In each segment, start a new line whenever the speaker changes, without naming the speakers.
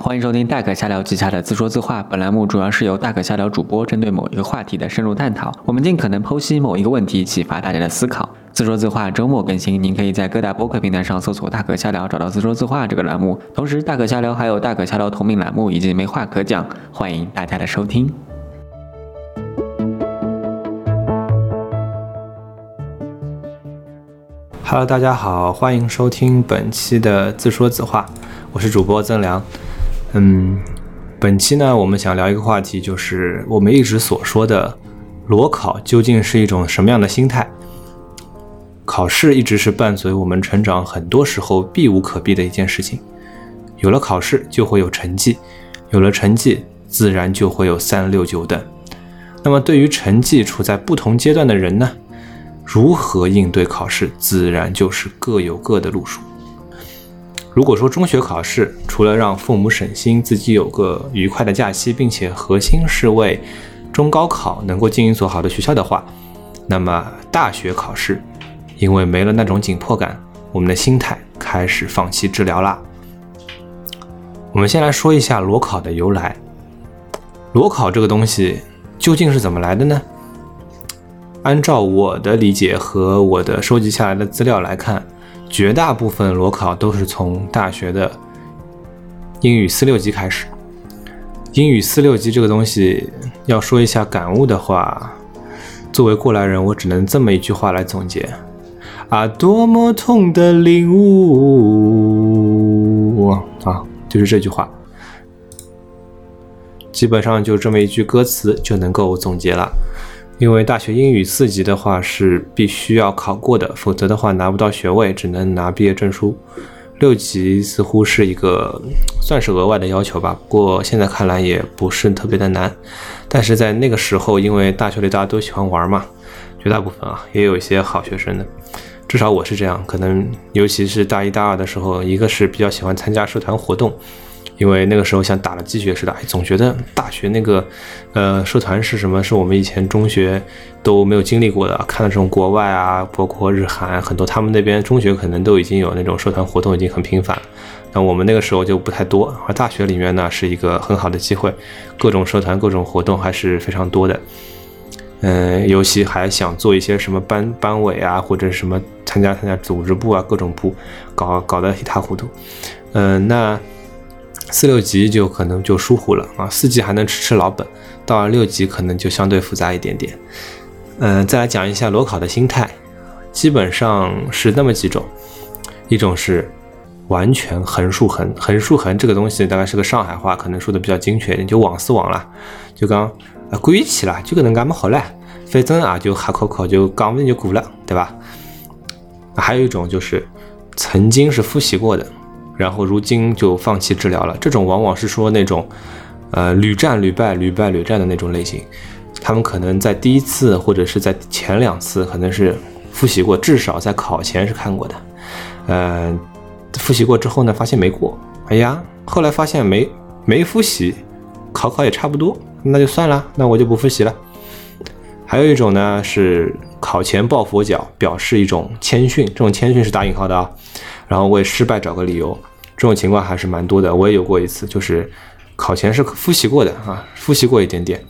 欢迎收听大可瞎聊旗下的自说自话。本栏目主要是由大可瞎聊主播针对某一个话题的深入探讨，我们尽可能剖析某一个问题，启发大家的思考。自说自话周末更新，您可以在各大播客平台上搜索“大可瞎聊”，找到“自说自话”这个栏目。同时，大可瞎聊还有大可瞎聊同名栏目以及没话可讲，欢迎大家的收听。
Hello，大家好，欢迎收听本期的自说自话，我是主播曾良。嗯，本期呢，我们想聊一个话题，就是我们一直所说的裸考究竟是一种什么样的心态？考试一直是伴随我们成长很多时候避无可避的一件事情。有了考试，就会有成绩，有了成绩，自然就会有三六九等。那么，对于成绩处在不同阶段的人呢？如何应对考试，自然就是各有各的路数。如果说中学考试除了让父母省心，自己有个愉快的假期，并且核心是为中高考能够进一所好的学校的话，那么大学考试，因为没了那种紧迫感，我们的心态开始放弃治疗啦。我们先来说一下裸考的由来。裸考这个东西究竟是怎么来的呢？按照我的理解和我的收集下来的资料来看，绝大部分裸考都是从大学的英语四六级开始。英语四六级这个东西，要说一下感悟的话，作为过来人，我只能这么一句话来总结：啊，多么痛的领悟啊！就是这句话，基本上就这么一句歌词就能够总结了。因为大学英语四级的话是必须要考过的，否则的话拿不到学位，只能拿毕业证书。六级似乎是一个算是额外的要求吧，不过现在看来也不是特别的难。但是在那个时候，因为大学里大家都喜欢玩嘛，绝大部分啊也有一些好学生的，至少我是这样。可能尤其是大一大二的时候，一个是比较喜欢参加社团活动。因为那个时候像打了鸡血似的，总觉得大学那个，呃，社团是什么？是我们以前中学都没有经历过的。看到这种国外啊，包括日韩很多，他们那边中学可能都已经有那种社团活动，已经很频繁。那我们那个时候就不太多。而大学里面呢，是一个很好的机会，各种社团、各种活动还是非常多的。嗯，尤其还想做一些什么班班委啊，或者什么参加参加组织部啊，各种部，搞搞得一塌糊涂。嗯，那。四六级就可能就疏忽了啊，四级还能吃吃老本，到了六级可能就相对复杂一点点。嗯，再来讲一下裸考的心态，基本上是那么几种，一种是完全横竖横，横竖横这个东西大概是个上海话，可能说的比较精确一点，就网是网了，就讲啊过去了，就可能干么好了，反正啊就瞎考考就讲不定就过了，对吧？还有一种就是曾经是复习过的。然后如今就放弃治疗了，这种往往是说那种，呃屡战屡败、屡败屡战的那种类型。他们可能在第一次或者是在前两次可能是复习过，至少在考前是看过的。呃，复习过之后呢，发现没过，哎呀，后来发现没没复习，考考也差不多，那就算了，那我就不复习了。还有一种呢是考前抱佛脚，表示一种谦逊，这种谦逊是打引号的啊。然后为失败找个理由，这种情况还是蛮多的。我也有过一次，就是考前是复习过的啊，复习过一点点，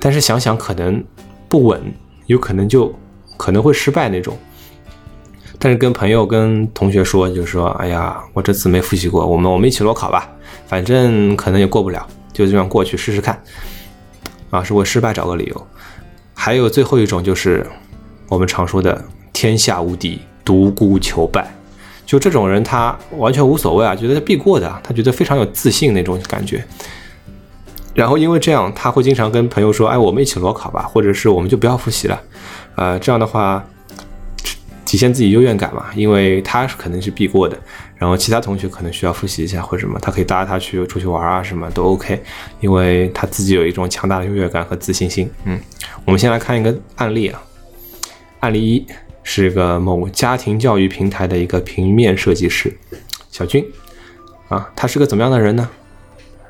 但是想想可能不稳，有可能就可能会失败那种。但是跟朋友、跟同学说，就是说，哎呀，我这次没复习过，我们我们一起裸考吧，反正可能也过不了，就这样过去试试看。啊，是为失败找个理由。还有最后一种就是我们常说的“天下无敌，独孤求败”。就这种人，他完全无所谓啊，觉得他必过的，他觉得非常有自信那种感觉。然后因为这样，他会经常跟朋友说：“哎，我们一起裸考吧，或者是我们就不要复习了。”呃，这样的话体现自己优越感嘛，因为他可能是必过的，然后其他同学可能需要复习一下或者什么，他可以搭他去出去玩啊，什么都 OK，因为他自己有一种强大的优越感和自信心。嗯，我们先来看一个案例啊，案例一。是个某家庭教育平台的一个平面设计师，小军，啊，他是个怎么样的人呢？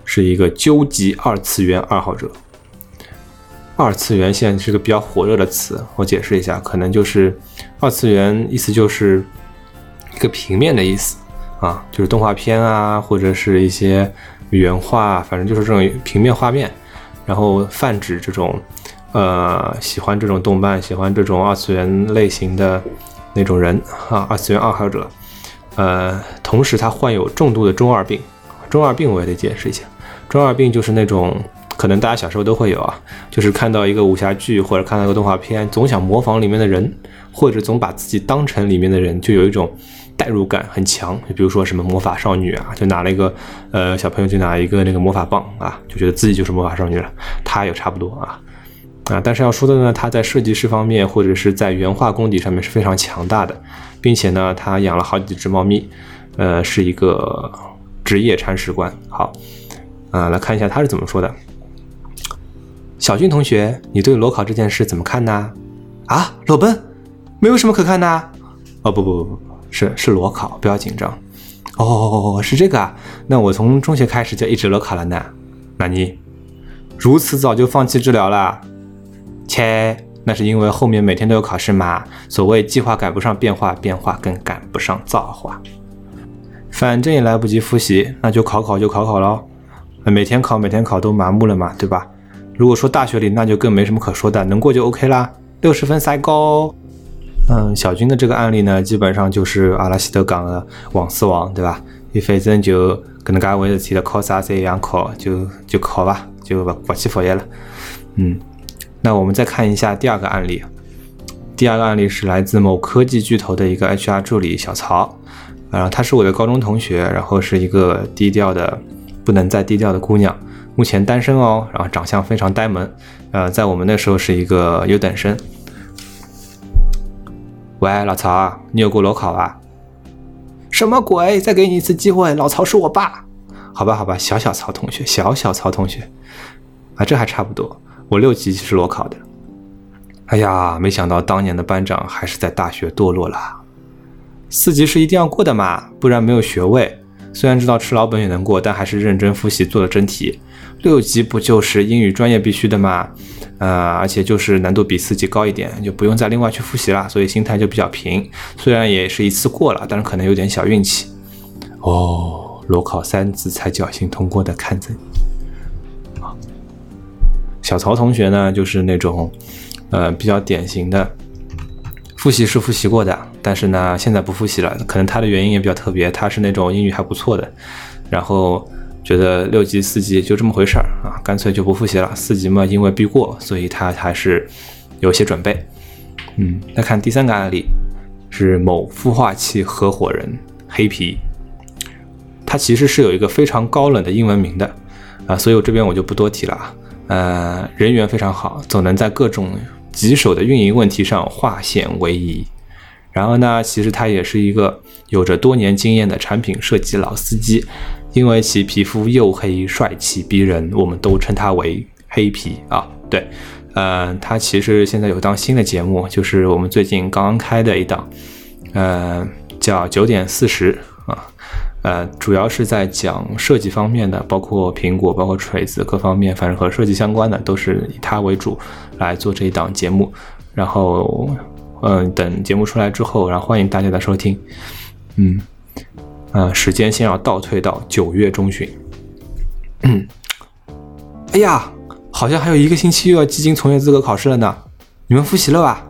是一个究极二次元爱好者。二次元现在是个比较火热的词，我解释一下，可能就是二次元意思就是一个平面的意思啊，就是动画片啊，或者是一些原画，反正就是这种平面画面，然后泛指这种呃喜欢这种动漫、喜欢这种二次元类型的那种人啊，二次元爱好者。呃，同时他患有重度的中二病。中二病我也得解释一下，中二病就是那种可能大家小时候都会有啊，就是看到一个武侠剧或者看到一个动画片，总想模仿里面的人，或者总把自己当成里面的人，就有一种。代入感很强，就比如说什么魔法少女啊，就拿了一个呃小朋友就拿一个那个魔法棒啊，就觉得自己就是魔法少女了。他也差不多啊啊，但是要说的呢，他在设计师方面或者是在原画功底上面是非常强大的，并且呢，他养了好几只猫咪，呃，是一个职业铲屎官。好，啊，来看一下他是怎么说的。小俊同学，你对裸考这件事怎么看呢？啊，裸奔，没有什么可看的。哦，不不不不。是是裸考，不要紧张。哦，是这个啊。那我从中学开始就一直裸考了呢。那你如此早就放弃治疗了？切，那是因为后面每天都有考试嘛。所谓计划赶不上变化，变化更赶不上造化。反正也来不及复习，那就考考就考考喽。每天考每天考都麻木了嘛，对吧？如果说大学里，那就更没什么可说的，能过就 OK 啦。六十分塞高。嗯，小军的这个案例呢，基本上就是阿拉西德讲的网丝王，对吧？你反正就跟能介回事体了，考啥侪一样考，就就考吧，就不不去复习了。嗯，那我们再看一下第二个案例。第二个案例是来自某科技巨头的一个 HR 助理小曹，啊，她是我的高中同学，然后是一个低调的不能再低调的姑娘，目前单身哦，然后长相非常呆萌，呃，在我们那时候是一个优等生。喂，老曹，你有过裸考啊？什么鬼？再给你一次机会，老曹是我爸。好吧，好吧，小小曹同学，小小曹同学，啊，这还差不多。我六级是裸考的。哎呀，没想到当年的班长还是在大学堕落了。四级是一定要过的嘛，不然没有学位。虽然知道吃老本也能过，但还是认真复习做了真题。六级不就是英语专业必须的吗？呃，而且就是难度比四级高一点，就不用再另外去复习了，所以心态就比较平。虽然也是一次过了，但是可能有点小运气。哦，裸考三次才侥幸通过的，看着你。小曹同学呢，就是那种，呃，比较典型的，复习是复习过的，但是呢，现在不复习了。可能他的原因也比较特别，他是那种英语还不错的，然后。觉得六级四级就这么回事儿啊，干脆就不复习了。四级嘛，因为必过，所以他还是有些准备。嗯，那看第三个案例，是某孵化器合伙人黑皮，他其实是有一个非常高冷的英文名的啊，所以我这边我就不多提了啊。呃，人缘非常好，总能在各种棘手的运营问题上化险为夷。然后呢，其实他也是一个有着多年经验的产品设计老司机。因为其皮肤黝黑、帅气逼人，我们都称他为黑皮啊。对，呃，他其实现在有档新的节目，就是我们最近刚刚开的一档，呃，叫九点四十，呃，主要是在讲设计方面的，包括苹果、包括锤子各方面，反正和设计相关的，都是以它为主来做这一档节目。然后，嗯，等节目出来之后，然后欢迎大家的收听，嗯。呃，时间先要倒退到九月中旬。嗯，哎呀，好像还有一个星期又要基金从业资格考试了呢。你们复习了吧？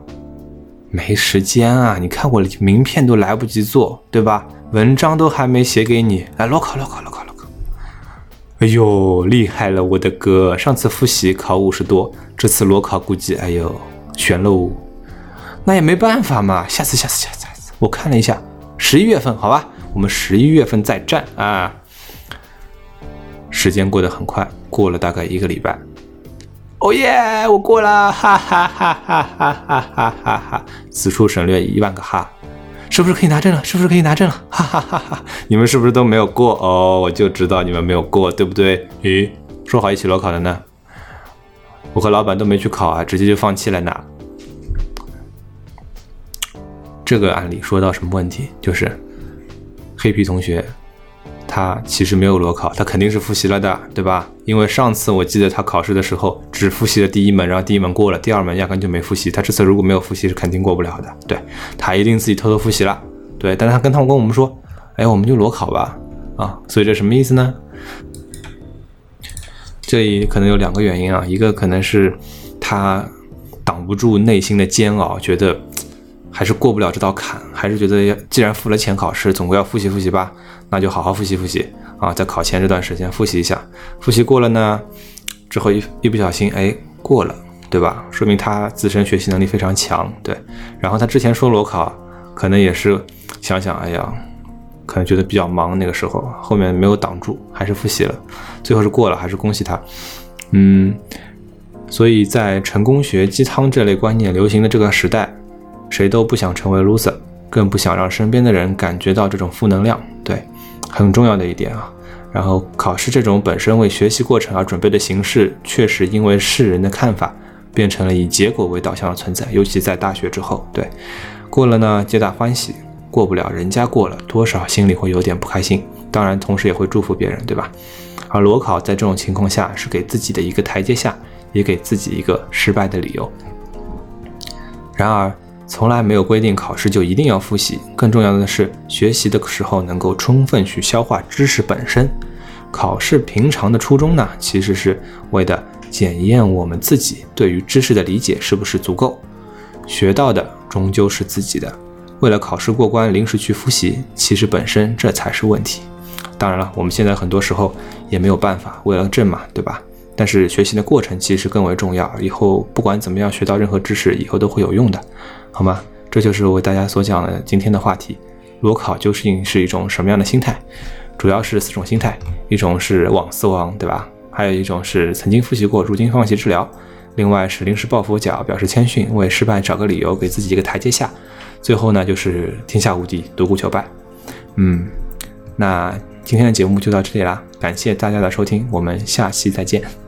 没时间啊！你看我名片都来不及做，对吧？文章都还没写给你。来，裸考，裸考，裸考，裸考。哎呦，厉害了，我的哥！上次复习考五十多，这次裸考估计，哎呦，悬喽。那也没办法嘛，下次，下次，下次，下次。我看了一下，十一月份，好吧。我们十一月份再战啊！时间过得很快，过了大概一个礼拜。哦耶，我过了，哈哈哈哈哈哈哈哈哈！此处省略一万个哈，是不是可以拿证了？是不是可以拿证了？哈哈哈哈！你们是不是都没有过？哦，我就知道你们没有过，对不对？咦，说好一起裸考的呢？我和老板都没去考啊，直接就放弃了呢。这个案例说到什么问题？就是。黑皮同学，他其实没有裸考，他肯定是复习了的，对吧？因为上次我记得他考试的时候只复习了第一门，然后第一门过了，第二门压根就没复习。他这次如果没有复习，是肯定过不了的。对他一定自己偷偷复习了，对。但是他跟他们跟我们说，哎，我们就裸考吧，啊，所以这什么意思呢？这里可能有两个原因啊，一个可能是他挡不住内心的煎熬，觉得还是过不了这道坎，还是觉得既然付了钱考试，总归要复习复习吧，那就好好复习复习啊，在考前这段时间复习一下，复习过了呢，之后一一不小心哎过了，对吧？说明他自身学习能力非常强，对。然后他之前说裸考，可能也是想想，哎呀。可能觉得比较忙，那个时候后面没有挡住，还是复习了，最后是过了，还是恭喜他。嗯，所以在成功学鸡汤这类观念流行的这个时代，谁都不想成为 loser，更不想让身边的人感觉到这种负能量。对，很重要的一点啊。然后考试这种本身为学习过程而准备的形式，确实因为世人的看法，变成了以结果为导向的存在，尤其在大学之后。对，过了呢，皆大欢喜。过不了，人家过了，多少心里会有点不开心。当然，同时也会祝福别人，对吧？而裸考在这种情况下是给自己的一个台阶下，也给自己一个失败的理由。然而，从来没有规定考试就一定要复习。更重要的是，学习的时候能够充分去消化知识本身。考试平常的初衷呢，其实是为的检验我们自己对于知识的理解是不是足够。学到的终究是自己的。为了考试过关，临时去复习，其实本身这才是问题。当然了，我们现在很多时候也没有办法，为了证嘛，对吧？但是学习的过程其实更为重要。以后不管怎么样，学到任何知识，以后都会有用的，好吗？这就是我为大家所讲的今天的话题：裸考究竟是一种什么样的心态？主要是四种心态：一种是网死亡，对吧？还有一种是曾经复习过，如今放弃治疗；另外是临时抱佛脚，表示谦逊，为失败找个理由，给自己一个台阶下。最后呢，就是天下无敌，独孤求败。嗯，那今天的节目就到这里啦，感谢大家的收听，我们下期再见。